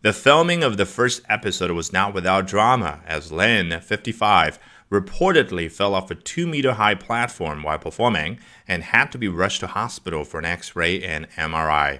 The filming of the first episode was not without drama, as Lin, 55, reportedly fell off a two meter high platform while performing and had to be rushed to hospital for an x ray and MRI.